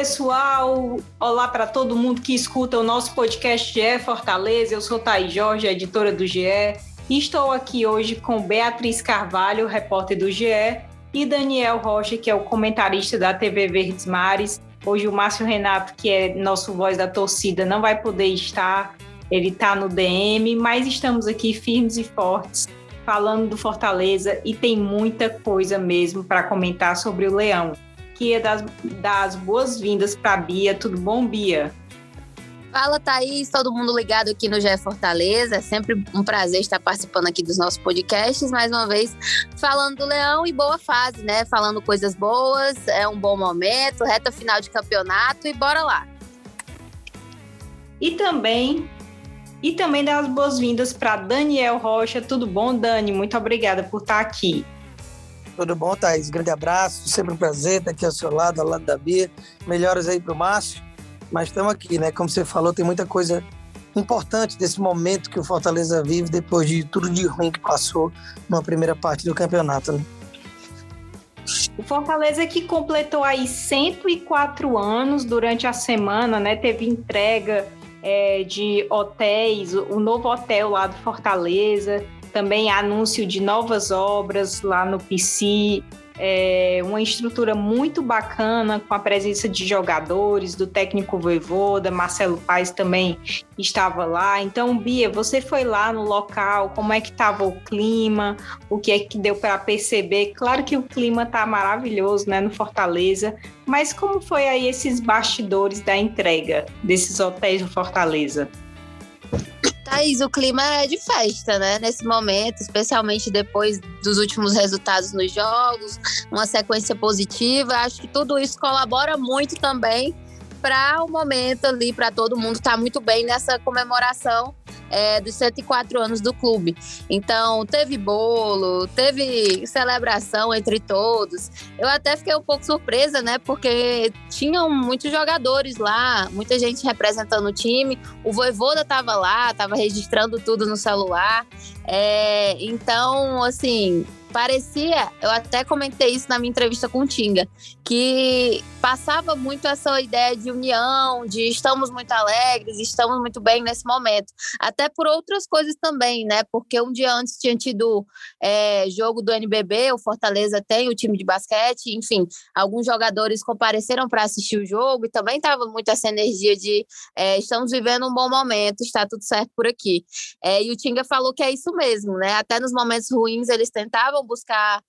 Pessoal, olá para todo mundo que escuta o nosso podcast GE Fortaleza. Eu sou Thaís Jorge, editora do GE, estou aqui hoje com Beatriz Carvalho, repórter do GE, e Daniel Rocha, que é o comentarista da TV Verdes Mares. Hoje o Márcio Renato, que é nosso voz da torcida, não vai poder estar, ele está no DM, mas estamos aqui firmes e fortes falando do Fortaleza e tem muita coisa mesmo para comentar sobre o Leão queria dar, dar as boas-vindas para a Bia. Tudo bom, Bia? Fala, Thaís, todo mundo ligado aqui no GE Fortaleza. É sempre um prazer estar participando aqui dos nossos podcasts, mais uma vez, falando do Leão e boa fase, né? Falando coisas boas, é um bom momento, reta final de campeonato e bora lá. E também e também dar as boas-vindas para Daniel Rocha. Tudo bom, Dani? Muito obrigada por estar aqui. Tudo bom, Thaís? Grande abraço, sempre um prazer estar aqui ao seu lado, ao lado da Bia. Melhoras aí para o Márcio, mas estamos aqui, né? Como você falou, tem muita coisa importante desse momento que o Fortaleza vive depois de tudo de ruim que passou na primeira parte do campeonato, né? O Fortaleza que completou aí 104 anos durante a semana, né? Teve entrega é, de hotéis, o novo hotel lá do Fortaleza, também anúncio de novas obras lá no PC, é uma estrutura muito bacana com a presença de jogadores, do técnico Voivoda, Marcelo Paes também estava lá. Então, Bia, você foi lá no local, como é que estava o clima, o que é que deu para perceber? Claro que o clima tá maravilhoso, né, no Fortaleza, mas como foi aí esses bastidores da entrega desses hotéis no Fortaleza? Thaís, o clima é de festa, né? Nesse momento, especialmente depois dos últimos resultados nos jogos, uma sequência positiva. Acho que tudo isso colabora muito também para o momento ali, para todo mundo estar tá muito bem nessa comemoração é, dos 104 anos do clube. Então, teve bolo, teve celebração entre todos. Eu até fiquei um pouco surpresa, né? Porque tinham muitos jogadores lá, muita gente representando o time. O Voivoda estava lá, estava registrando tudo no celular. É, então, assim, parecia, eu até comentei isso na minha entrevista com o Tinga, que passava muito essa ideia de união, de estamos muito alegres, estamos muito bem nesse momento. Até por outras coisas também, né? Porque um dia antes tinha tido é, jogo do NBB, o Fortaleza tem o time de basquete, enfim, alguns jogadores compareceram para assistir o jogo e também estava muito essa energia de é, estamos vivendo um bom momento, está tudo certo por aqui. É, e o Tinga falou que é isso mesmo, né? Até nos momentos ruins eles tentavam buscar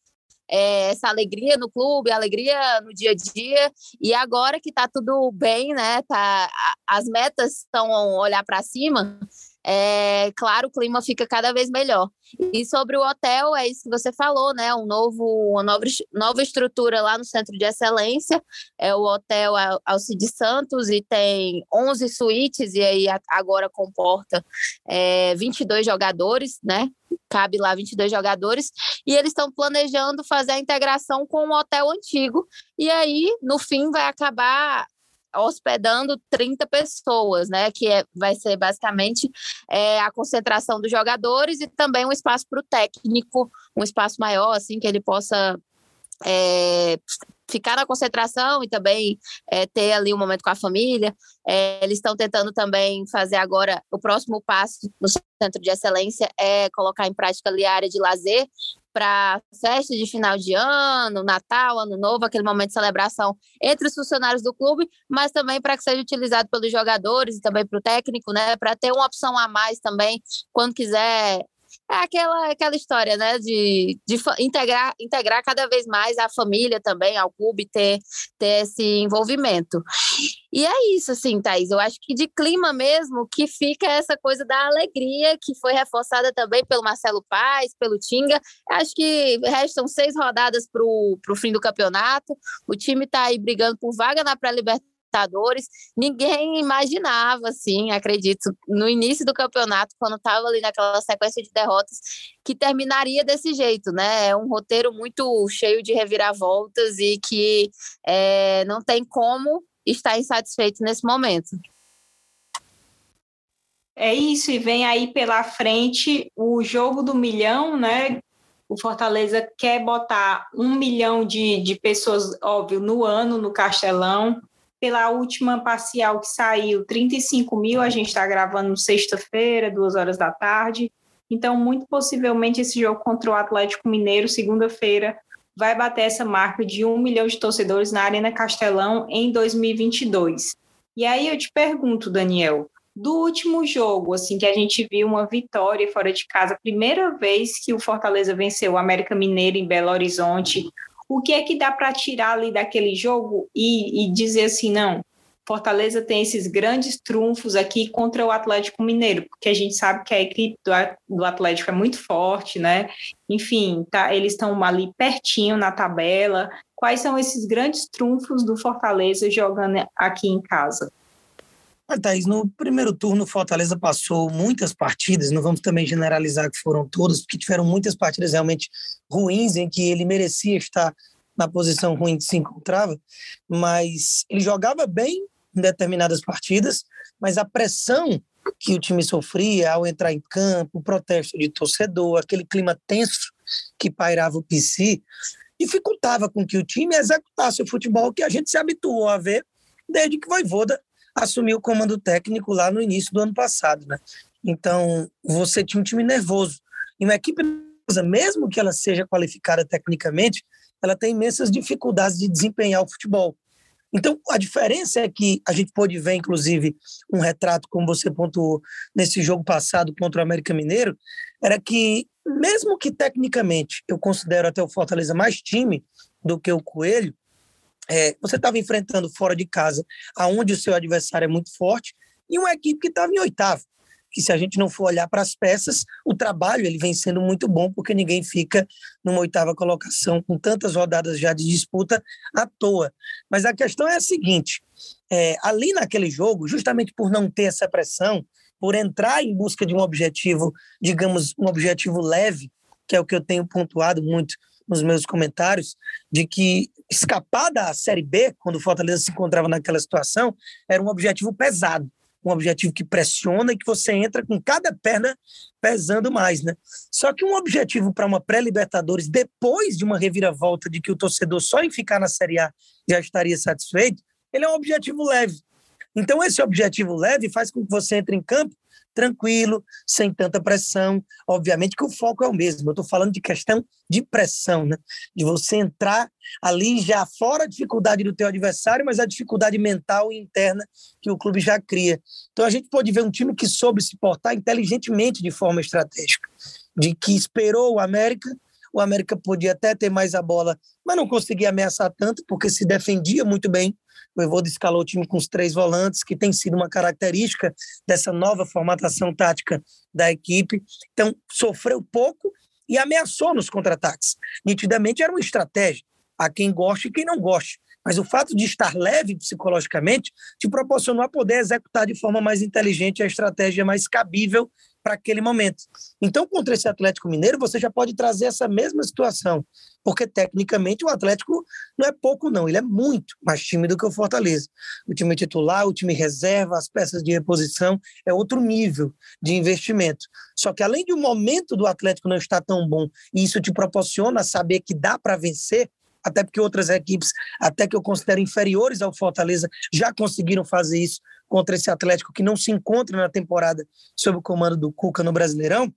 é, essa alegria no clube, alegria no dia a dia. E agora que está tudo bem, né? Tá, as metas estão olhar para cima é, claro, o clima fica cada vez melhor. E sobre o hotel, é isso que você falou, né? Um novo, uma nova, nova estrutura lá no Centro de Excelência. É o Hotel Alcide Santos e tem 11 suítes, e aí agora comporta é, 22 jogadores, né? Cabe lá 22 jogadores. E eles estão planejando fazer a integração com o hotel antigo. E aí, no fim, vai acabar hospedando 30 pessoas, né? Que é, vai ser basicamente é, a concentração dos jogadores e também um espaço para o técnico, um espaço maior, assim, que ele possa é, ficar na concentração e também é, ter ali um momento com a família. É, eles estão tentando também fazer agora o próximo passo no Centro de Excelência é colocar em prática ali a área de lazer para festa de final de ano, Natal, Ano Novo, aquele momento de celebração entre os funcionários do clube, mas também para que seja utilizado pelos jogadores e também para o técnico, né? Para ter uma opção a mais também, quando quiser é aquela, aquela história, né, de, de integrar, integrar cada vez mais a família também ao clube, ter, ter esse envolvimento. E é isso, assim, Thaís, eu acho que de clima mesmo que fica essa coisa da alegria, que foi reforçada também pelo Marcelo Paz, pelo Tinga. Acho que restam seis rodadas para o fim do campeonato. O time está aí brigando por vaga na pré-libertadores Libertadores. Ninguém imaginava, assim, acredito, no início do campeonato, quando estava ali naquela sequência de derrotas, que terminaria desse jeito, né? É um roteiro muito cheio de reviravoltas e que é, não tem como estar insatisfeito nesse momento. É isso, e vem aí pela frente o jogo do milhão, né? O Fortaleza quer botar um milhão de, de pessoas, óbvio, no ano no Castelão. Pela última parcial que saiu, 35 mil, a gente está gravando sexta-feira, duas horas da tarde. Então, muito possivelmente, esse jogo contra o Atlético Mineiro, segunda-feira, vai bater essa marca de um milhão de torcedores na Arena Castelão em 2022. E aí eu te pergunto, Daniel, do último jogo, assim, que a gente viu uma vitória fora de casa, primeira vez que o Fortaleza venceu o América Mineiro em Belo Horizonte, o que é que dá para tirar ali daquele jogo e, e dizer assim, não, Fortaleza tem esses grandes trunfos aqui contra o Atlético Mineiro, porque a gente sabe que a equipe do, Atlético é muito forte, né? Enfim, tá, eles estão ali pertinho na tabela. Quais são esses grandes trunfos do Fortaleza jogando aqui em casa? Ah, Thaís, no primeiro turno, o Fortaleza passou muitas partidas, não vamos também generalizar que foram todas, porque tiveram muitas partidas realmente ruins em que ele merecia estar na posição ruim que se encontrava, mas ele jogava bem em determinadas partidas, mas a pressão que o time sofria ao entrar em campo, o protesto de torcedor, aquele clima tenso que pairava o PC, dificultava com que o time executasse o futebol que a gente se habituou a ver desde que Voivoda assumiu o comando técnico lá no início do ano passado, né? Então, você tinha um time nervoso. E uma equipe mesmo que ela seja qualificada tecnicamente, ela tem imensas dificuldades de desempenhar o futebol. Então, a diferença é que a gente pôde ver, inclusive, um retrato, como você pontuou, nesse jogo passado contra o América Mineiro, era que, mesmo que tecnicamente eu considero até o Fortaleza mais time do que o Coelho, é, você estava enfrentando fora de casa, aonde o seu adversário é muito forte, e uma equipe que estava em oitavo. Que se a gente não for olhar para as peças, o trabalho ele vem sendo muito bom, porque ninguém fica numa oitava colocação com tantas rodadas já de disputa à toa. Mas a questão é a seguinte: é, ali naquele jogo, justamente por não ter essa pressão, por entrar em busca de um objetivo, digamos, um objetivo leve, que é o que eu tenho pontuado muito nos meus comentários, de que escapar da Série B, quando o Fortaleza se encontrava naquela situação, era um objetivo pesado, um objetivo que pressiona e que você entra com cada perna pesando mais, né? Só que um objetivo para uma pré-Libertadores, depois de uma reviravolta de que o torcedor só em ficar na Série A já estaria satisfeito, ele é um objetivo leve. Então, esse objetivo leve faz com que você entre em campo tranquilo, sem tanta pressão. Obviamente que o foco é o mesmo. Eu estou falando de questão de pressão, né? De você entrar ali já fora a dificuldade do teu adversário, mas a dificuldade mental e interna que o clube já cria. Então a gente pode ver um time que soube se portar inteligentemente de forma estratégica, de que esperou o América o América podia até ter mais a bola, mas não conseguia ameaçar tanto, porque se defendia muito bem. O Evodo escalou o time com os três volantes, que tem sido uma característica dessa nova formatação tática da equipe. Então, sofreu pouco e ameaçou nos contra-ataques. Nitidamente era uma estratégia, a quem goste e quem não goste. Mas o fato de estar leve psicologicamente te proporcionou a poder executar de forma mais inteligente a estratégia mais cabível para aquele momento. Então, contra esse Atlético Mineiro, você já pode trazer essa mesma situação, porque tecnicamente o Atlético não é pouco, não, ele é muito mais time do que o Fortaleza. O time titular, o time reserva, as peças de reposição, é outro nível de investimento. Só que além de o momento do Atlético não estar tão bom, e isso te proporciona saber que dá para vencer, até porque outras equipes, até que eu considero inferiores ao Fortaleza, já conseguiram fazer isso contra esse Atlético que não se encontra na temporada sob o comando do Cuca no Brasileirão,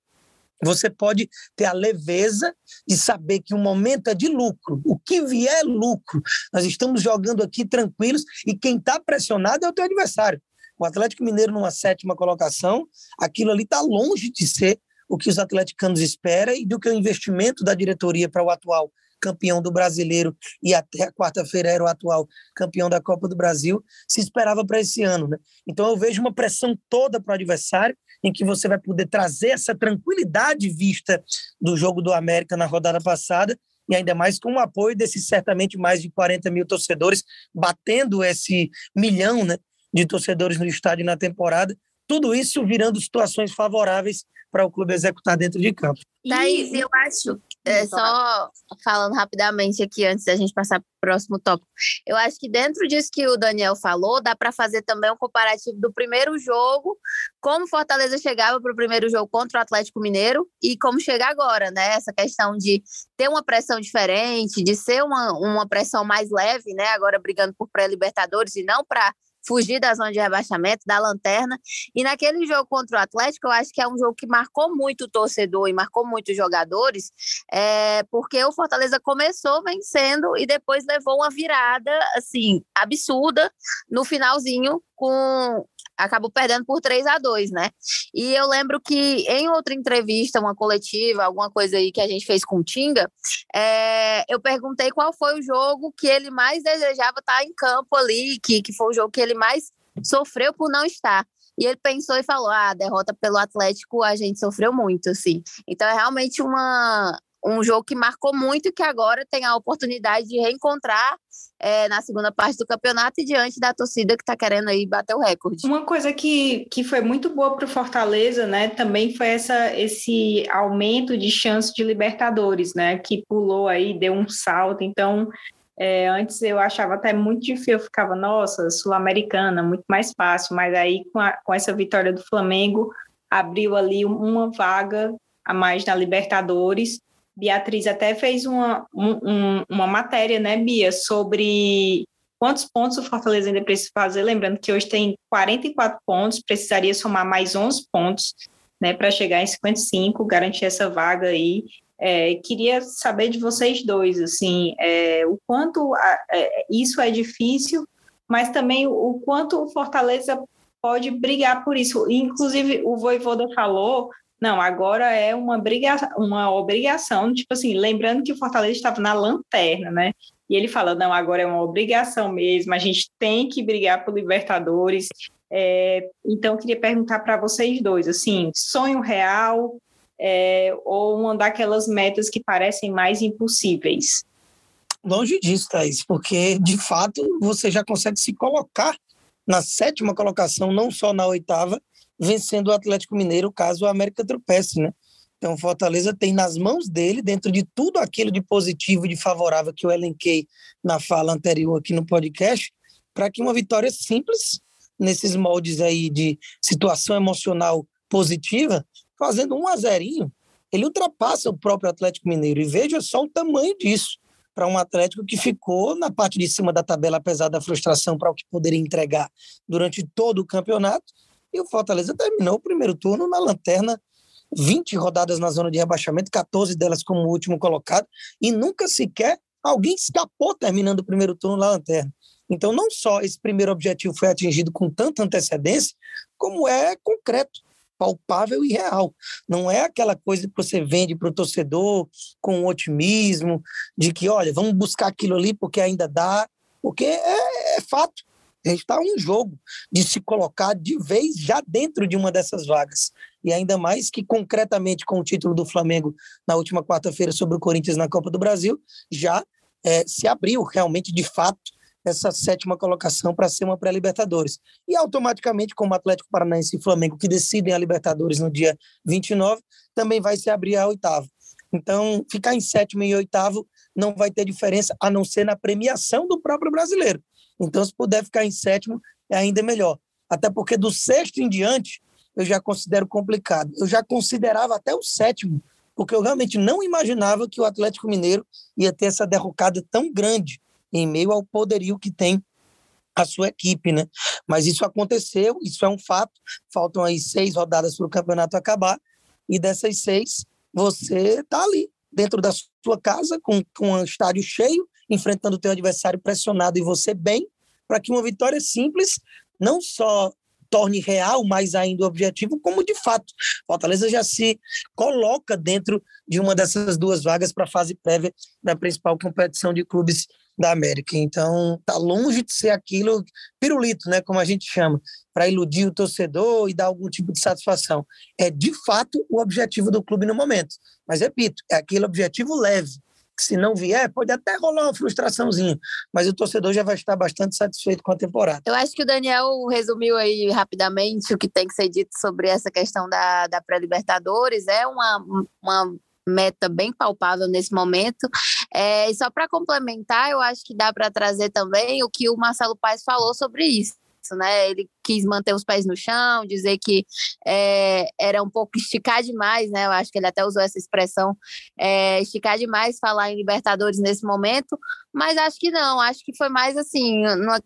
você pode ter a leveza de saber que o momento é de lucro. O que vier é lucro. Nós estamos jogando aqui tranquilos e quem está pressionado é o teu adversário. O Atlético Mineiro numa sétima colocação, aquilo ali está longe de ser o que os atleticanos esperam e do que o investimento da diretoria para o atual campeão do brasileiro e até a quarta-feira era o atual campeão da Copa do Brasil, se esperava para esse ano. Né? Então eu vejo uma pressão toda para o adversário, em que você vai poder trazer essa tranquilidade vista do jogo do América na rodada passada e ainda mais com o apoio desses certamente mais de 40 mil torcedores, batendo esse milhão né, de torcedores no estádio na temporada, tudo isso virando situações favoráveis para o clube executar dentro de campo. Thaís, eu acho, é, só falando rapidamente aqui antes da gente passar para o próximo tópico, eu acho que dentro disso que o Daniel falou, dá para fazer também um comparativo do primeiro jogo, como Fortaleza chegava para o primeiro jogo contra o Atlético Mineiro e como chega agora, né? Essa questão de ter uma pressão diferente, de ser uma, uma pressão mais leve, né? Agora brigando por pré-Libertadores e não para fugir da zona de rebaixamento, da lanterna. E naquele jogo contra o Atlético, eu acho que é um jogo que marcou muito o torcedor e marcou muito os jogadores, é, porque o Fortaleza começou vencendo e depois levou uma virada assim absurda no finalzinho com acabou perdendo por 3 a 2 né? E eu lembro que em outra entrevista, uma coletiva, alguma coisa aí que a gente fez com o Tinga, é, eu perguntei qual foi o jogo que ele mais desejava estar em campo ali, que, que foi o jogo que ele mais sofreu por não estar. E ele pensou e falou: ah, a derrota pelo Atlético a gente sofreu muito, assim. Então é realmente uma, um jogo que marcou muito e que agora tem a oportunidade de reencontrar é, na segunda parte do campeonato e diante da torcida que está querendo aí bater o recorde. Uma coisa que, que foi muito boa para o Fortaleza, né, também foi essa, esse aumento de chance de Libertadores, né, que pulou aí, deu um salto. Então, é, antes eu achava até muito difícil, eu ficava, nossa, Sul-Americana, muito mais fácil, mas aí com, a, com essa vitória do Flamengo, abriu ali uma vaga a mais na Libertadores Beatriz até fez uma, um, uma matéria, né, Bia, sobre quantos pontos o Fortaleza ainda precisa fazer. Lembrando que hoje tem 44 pontos, precisaria somar mais 11 pontos, né, para chegar em 55, garantir essa vaga aí. É, queria saber de vocês dois, assim, é, o quanto a, é, isso é difícil, mas também o quanto o Fortaleza pode brigar por isso. Inclusive, o Voivoda falou não, agora é uma, briga, uma obrigação, tipo assim, lembrando que o Fortaleza estava na lanterna, né? E ele fala, não, agora é uma obrigação mesmo, a gente tem que brigar por Libertadores. É, então, eu queria perguntar para vocês dois, assim, sonho real é, ou uma daquelas metas que parecem mais impossíveis? Longe disso, Thaís, porque, de fato, você já consegue se colocar na sétima colocação, não só na oitava, vencendo o Atlético Mineiro caso o América tropece, né? Então, Fortaleza tem nas mãos dele, dentro de tudo aquilo de positivo de favorável que eu elenquei na fala anterior aqui no podcast, para que uma vitória simples, nesses moldes aí de situação emocional positiva, fazendo um a zerinho, ele ultrapassa o próprio Atlético Mineiro. E veja só o tamanho disso para um Atlético que ficou na parte de cima da tabela, apesar da frustração para o que poderia entregar durante todo o campeonato, e o Fortaleza terminou o primeiro turno na lanterna, 20 rodadas na zona de rebaixamento, 14 delas como último colocado, e nunca sequer alguém escapou terminando o primeiro turno na lanterna. Então, não só esse primeiro objetivo foi atingido com tanta antecedência, como é concreto, palpável e real. Não é aquela coisa que você vende para o torcedor com otimismo, de que, olha, vamos buscar aquilo ali porque ainda dá, porque é, é fato. A gente está um jogo de se colocar de vez já dentro de uma dessas vagas. E ainda mais que, concretamente, com o título do Flamengo na última quarta-feira sobre o Corinthians na Copa do Brasil, já é, se abriu realmente, de fato, essa sétima colocação para ser uma pré-Libertadores. E automaticamente, como Atlético Paranaense e Flamengo, que decidem a Libertadores no dia 29, também vai se abrir a oitava. Então, ficar em sétimo e oitavo não vai ter diferença, a não ser na premiação do próprio brasileiro. Então, se puder ficar em sétimo, é ainda melhor. Até porque do sexto em diante, eu já considero complicado. Eu já considerava até o sétimo, porque eu realmente não imaginava que o Atlético Mineiro ia ter essa derrocada tão grande em meio ao poderio que tem a sua equipe, né? Mas isso aconteceu, isso é um fato. Faltam aí seis rodadas para o campeonato acabar, e dessas seis, você está ali, dentro da sua casa, com, com um estádio cheio, enfrentando o teu adversário pressionado e você bem, para que uma vitória simples não só torne real mais ainda o objetivo, como de fato. Fortaleza já se coloca dentro de uma dessas duas vagas para a fase prévia da principal competição de clubes da América. Então, tá longe de ser aquilo pirulito, né, como a gente chama, para iludir o torcedor e dar algum tipo de satisfação. É de fato o objetivo do clube no momento. Mas repito, é aquele objetivo leve, se não vier, pode até rolar uma frustraçãozinha, mas o torcedor já vai estar bastante satisfeito com a temporada. Eu acho que o Daniel resumiu aí rapidamente o que tem que ser dito sobre essa questão da, da pré-Libertadores. É uma, uma meta bem palpável nesse momento. É, e só para complementar, eu acho que dá para trazer também o que o Marcelo Paes falou sobre isso né? Ele quis manter os pés no chão, dizer que é, era um pouco esticar demais, né? Eu acho que ele até usou essa expressão, é, esticar demais falar em Libertadores nesse momento, mas acho que não, acho que foi mais assim, no,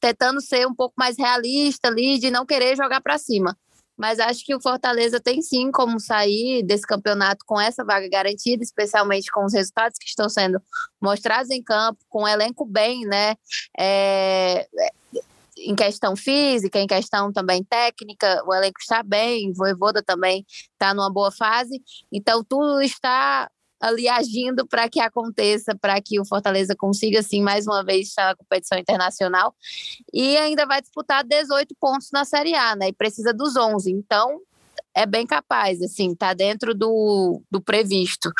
tentando ser um pouco mais realista ali, de não querer jogar para cima. Mas acho que o Fortaleza tem sim como sair desse campeonato com essa vaga garantida, especialmente com os resultados que estão sendo mostrados em campo, com o elenco bem, né? É, em questão física, em questão também técnica, o elenco está bem, o Voivoda também está numa boa fase, então tudo está ali agindo para que aconteça, para que o Fortaleza consiga, assim, mais uma vez estar na competição internacional. E ainda vai disputar 18 pontos na Série A, né, e precisa dos 11, então é bem capaz, assim, está dentro do, do previsto.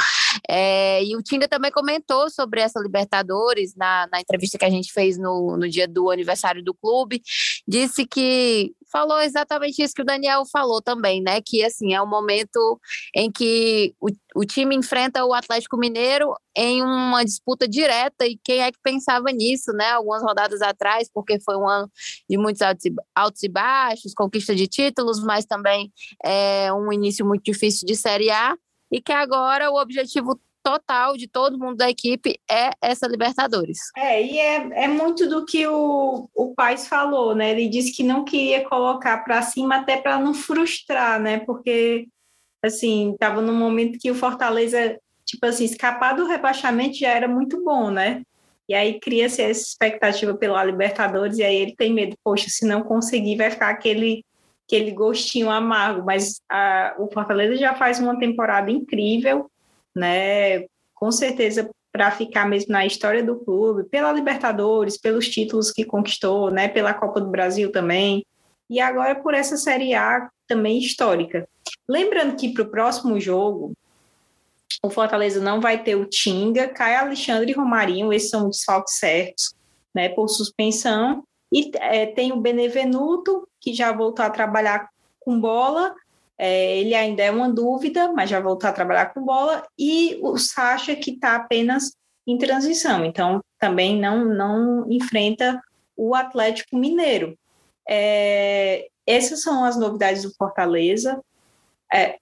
É, e o Tinga também comentou sobre essa Libertadores na, na entrevista que a gente fez no, no dia do aniversário do clube. Disse que falou exatamente isso que o Daniel falou também, né? Que assim é um momento em que o, o time enfrenta o Atlético Mineiro em uma disputa direta e quem é que pensava nisso, né? Algumas rodadas atrás, porque foi um ano de muitos altos e, altos e baixos, conquista de títulos, mas também é um início muito difícil de Série A e que agora o objetivo total de todo mundo da equipe é essa Libertadores. É, e é, é muito do que o, o Paz falou, né? Ele disse que não queria colocar para cima até para não frustrar, né? Porque, assim, estava num momento que o Fortaleza, tipo assim, escapar do rebaixamento já era muito bom, né? E aí cria-se essa expectativa pela Libertadores, e aí ele tem medo, poxa, se não conseguir, vai ficar aquele aquele gostinho amargo, mas a, o Fortaleza já faz uma temporada incrível, né? Com certeza para ficar mesmo na história do clube, pela Libertadores, pelos títulos que conquistou, né? Pela Copa do Brasil também. E agora por essa Série A também histórica. Lembrando que para o próximo jogo, o Fortaleza não vai ter o Tinga, Caio Alexandre e Romarinho, esses são os desfalques certos, né? Por suspensão. E é, tem o Benevenuto, que já voltou a trabalhar com bola. É, ele ainda é uma dúvida, mas já voltou a trabalhar com bola. E o Sacha, que está apenas em transição. Então, também não, não enfrenta o Atlético Mineiro. É, essas são as novidades do Fortaleza. É,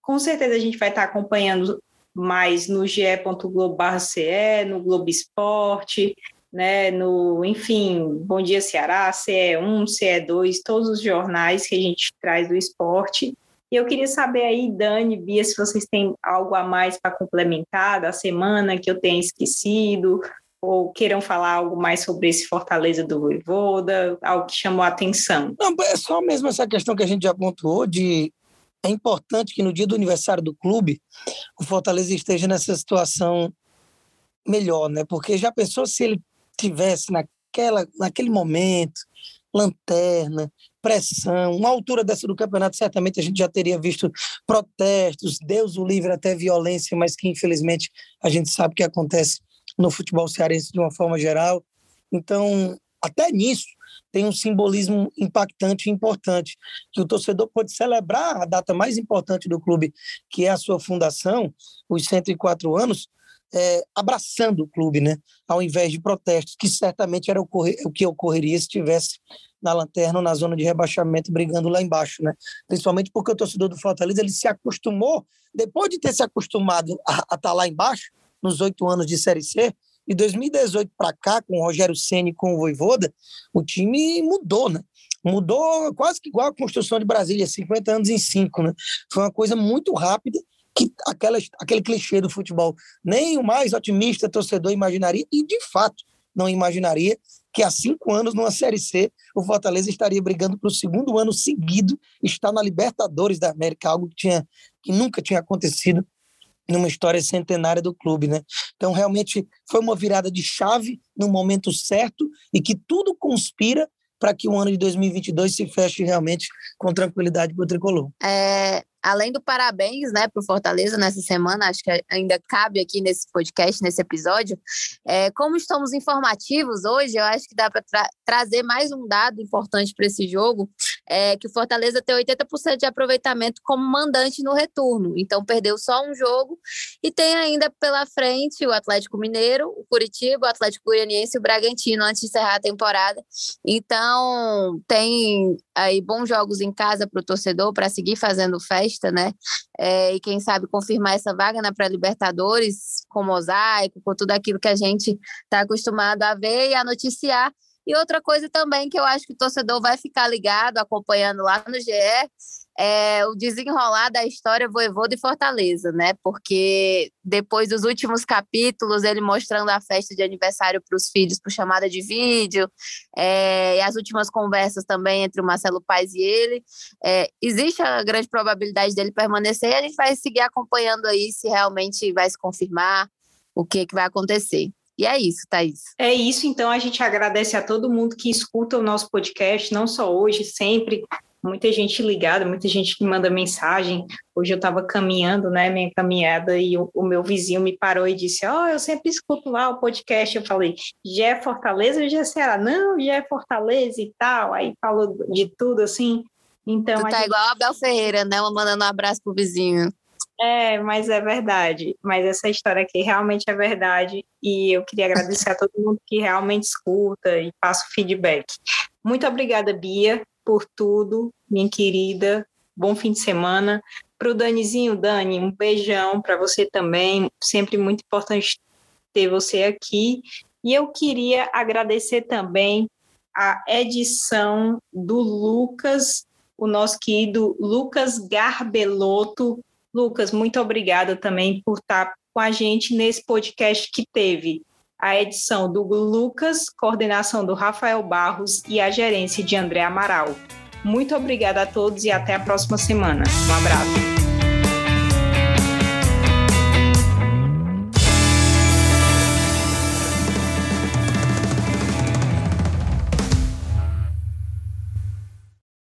com certeza a gente vai estar acompanhando mais no ge.globo.ce, no Globo Esporte, né, no, enfim, Bom Dia Ceará, CE1, CE2, todos os jornais que a gente traz do esporte. E eu queria saber aí, Dani, Bia, se vocês têm algo a mais para complementar da semana que eu tenha esquecido, ou queiram falar algo mais sobre esse Fortaleza do Voivoda, algo que chamou a atenção. Não, é só mesmo essa questão que a gente já pontuou de é importante que no dia do aniversário do clube o Fortaleza esteja nessa situação melhor, né? Porque já pensou se ele tivesse naquela, naquele momento, lanterna, pressão, uma altura dessa do campeonato, certamente a gente já teria visto protestos, Deus o livre até violência, mas que infelizmente a gente sabe que acontece no futebol cearense de uma forma geral. Então, até nisso, tem um simbolismo impactante e importante, que o torcedor pode celebrar a data mais importante do clube, que é a sua fundação, os 104 anos, é, abraçando o clube, né? ao invés de protestos, que certamente era o que ocorreria se estivesse na lanterna ou na zona de rebaixamento brigando lá embaixo, né? Principalmente porque o torcedor do Fortaleza ele se acostumou, depois de ter se acostumado a, estar tá lá embaixo, nos oito anos de Série C, de 2018 para cá, com o Rogério Ceni com o Voivoda, o time mudou, né? Mudou quase que igual a construção de Brasília, 50 anos em cinco, né? Foi uma coisa muito rápida que aquela, aquele clichê do futebol nem o mais otimista torcedor imaginaria, e de fato não imaginaria que há cinco anos, numa Série C, o Fortaleza estaria brigando para o segundo ano seguido estar na Libertadores da América, algo que, tinha, que nunca tinha acontecido numa história centenária do clube, né? Então, realmente, foi uma virada de chave no momento certo e que tudo conspira para que o ano de 2022 se feche realmente com tranquilidade para o tricolor. É, além do parabéns, né, para o Fortaleza nessa semana, acho que ainda cabe aqui nesse podcast, nesse episódio, é, como estamos informativos hoje, eu acho que dá para tra trazer mais um dado importante para esse jogo, é que o Fortaleza tem 80% de aproveitamento como mandante no retorno, então perdeu só um jogo e tem ainda pela frente o Atlético Mineiro, o Curitiba, o Atlético Goianiense e o Bragantino antes de encerrar a temporada. Então, tem aí bons jogos em casa para o torcedor para seguir fazendo festa, né? É, e quem sabe confirmar essa vaga na pré-Libertadores com mosaico, com tudo aquilo que a gente está acostumado a ver e a noticiar. E outra coisa também que eu acho que o torcedor vai ficar ligado, acompanhando lá no GE, é o desenrolar da história Voivoda e Fortaleza, né? Porque depois dos últimos capítulos, ele mostrando a festa de aniversário para os filhos por chamada de vídeo, é, e as últimas conversas também entre o Marcelo Paes e ele, é, existe a grande probabilidade dele permanecer e a gente vai seguir acompanhando aí se realmente vai se confirmar o que, que vai acontecer. E é isso, Thaís. É isso, então a gente agradece a todo mundo que escuta o nosso podcast, não só hoje, sempre. Muita gente ligada, muita gente que manda mensagem. Hoje eu estava caminhando, né, minha caminhada, e o, o, meu vizinho me parou e disse: Ó, oh, eu sempre escuto lá o podcast. Eu falei: já é Fortaleza ou já é Ceará? Não, já é Fortaleza e tal. Aí falou de tudo assim. Então, tu tá gente... igual a Abel Ferreira, né? Mandando um abraço pro vizinho. É, mas é verdade. Mas essa história aqui realmente é verdade. E eu queria agradecer a todo mundo que realmente escuta e passa o feedback. Muito obrigada, Bia, por tudo, minha querida. Bom fim de semana. Para o Danizinho, Dani, um beijão para você também. Sempre muito importante ter você aqui. E eu queria agradecer também a edição do Lucas, o nosso querido Lucas Garbelotto, Lucas, muito obrigada também por estar com a gente nesse podcast que teve a edição do Lucas, coordenação do Rafael Barros e a gerência de André Amaral. Muito obrigada a todos e até a próxima semana. Um abraço.